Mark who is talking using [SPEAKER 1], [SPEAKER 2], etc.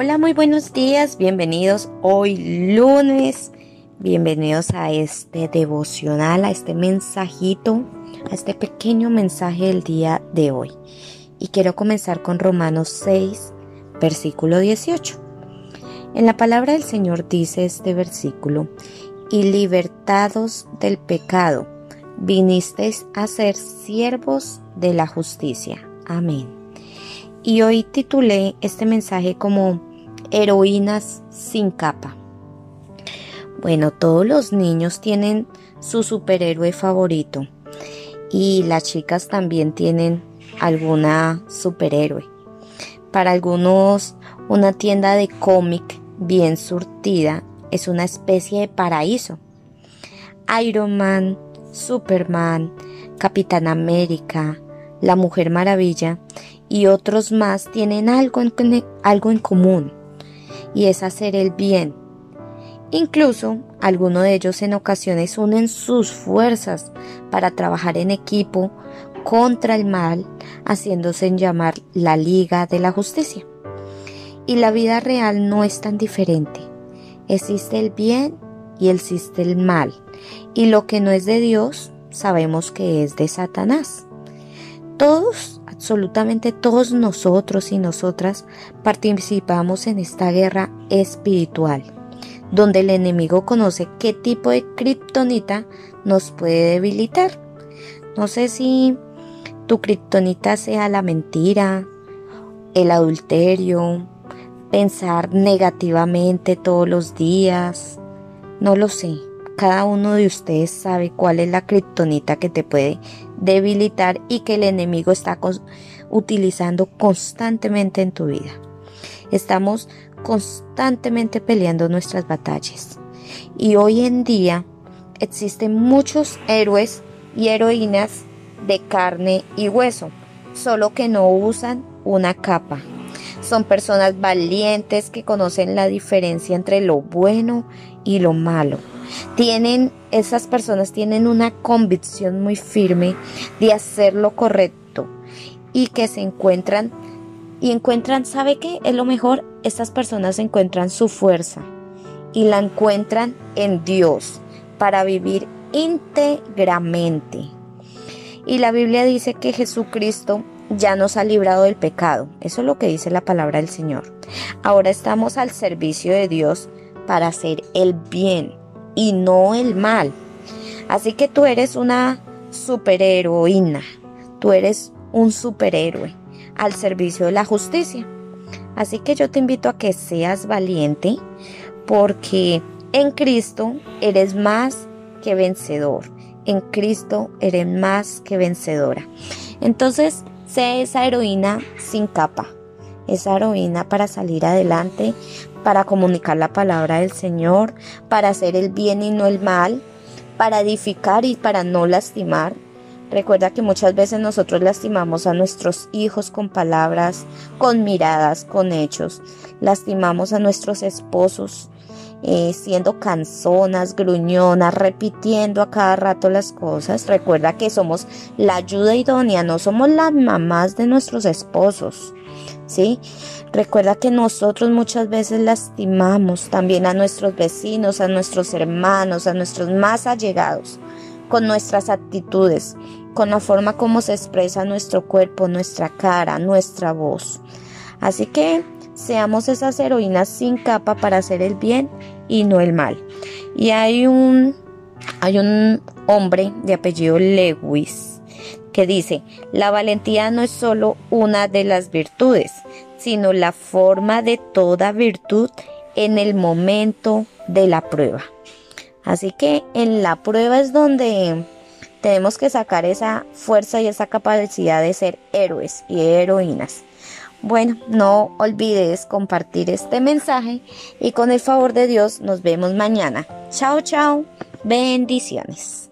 [SPEAKER 1] Hola, muy buenos días, bienvenidos hoy lunes, bienvenidos a este devocional, a este mensajito, a este pequeño mensaje del día de hoy. Y quiero comenzar con Romanos 6, versículo 18. En la palabra del Señor dice este versículo, y libertados del pecado, vinisteis a ser siervos de la justicia. Amén. Y hoy titulé este mensaje como Heroínas sin capa. Bueno, todos los niños tienen su superhéroe favorito y las chicas también tienen alguna superhéroe. Para algunos, una tienda de cómic bien surtida es una especie de paraíso. Iron Man, Superman, Capitán América, la Mujer Maravilla y otros más tienen algo en, algo en común y es hacer el bien. Incluso algunos de ellos en ocasiones unen sus fuerzas para trabajar en equipo contra el mal, haciéndose llamar la Liga de la Justicia. Y la vida real no es tan diferente. Existe el bien y existe el mal. Y lo que no es de Dios, sabemos que es de Satanás. Todos absolutamente todos nosotros y nosotras participamos en esta guerra espiritual, donde el enemigo conoce qué tipo de kriptonita nos puede debilitar. No sé si tu kriptonita sea la mentira, el adulterio, pensar negativamente todos los días, no lo sé. Cada uno de ustedes sabe cuál es la kriptonita que te puede debilitar y que el enemigo está utilizando constantemente en tu vida. Estamos constantemente peleando nuestras batallas. Y hoy en día existen muchos héroes y heroínas de carne y hueso, solo que no usan una capa. Son personas valientes que conocen la diferencia entre lo bueno y lo malo tienen, esas personas tienen una convicción muy firme de hacer lo correcto y que se encuentran y encuentran, ¿sabe qué? Es lo mejor, estas personas encuentran su fuerza y la encuentran en Dios para vivir íntegramente. Y la Biblia dice que Jesucristo ya nos ha librado del pecado. Eso es lo que dice la palabra del Señor. Ahora estamos al servicio de Dios para hacer el bien y no el mal. Así que tú eres una superheroína, tú eres un superhéroe al servicio de la justicia. Así que yo te invito a que seas valiente porque en Cristo eres más que vencedor. En Cristo eres más que vencedora. Entonces, sé esa heroína sin capa, esa heroína para salir adelante, para comunicar la palabra del Señor, para hacer el bien y no el mal, para edificar y para no lastimar. Recuerda que muchas veces nosotros lastimamos a nuestros hijos con palabras, con miradas, con hechos. Lastimamos a nuestros esposos eh, siendo canzonas, gruñonas, repitiendo a cada rato las cosas. Recuerda que somos la ayuda idónea, no somos las mamás de nuestros esposos. ¿Sí? Recuerda que nosotros muchas veces lastimamos también a nuestros vecinos, a nuestros hermanos, a nuestros más allegados, con nuestras actitudes, con la forma como se expresa nuestro cuerpo, nuestra cara, nuestra voz. Así que seamos esas heroínas sin capa para hacer el bien y no el mal. Y hay un, hay un hombre de apellido Lewis que dice, la valentía no es solo una de las virtudes, sino la forma de toda virtud en el momento de la prueba. Así que en la prueba es donde tenemos que sacar esa fuerza y esa capacidad de ser héroes y heroínas. Bueno, no olvides compartir este mensaje y con el favor de Dios nos vemos mañana. Chao, chao. Bendiciones.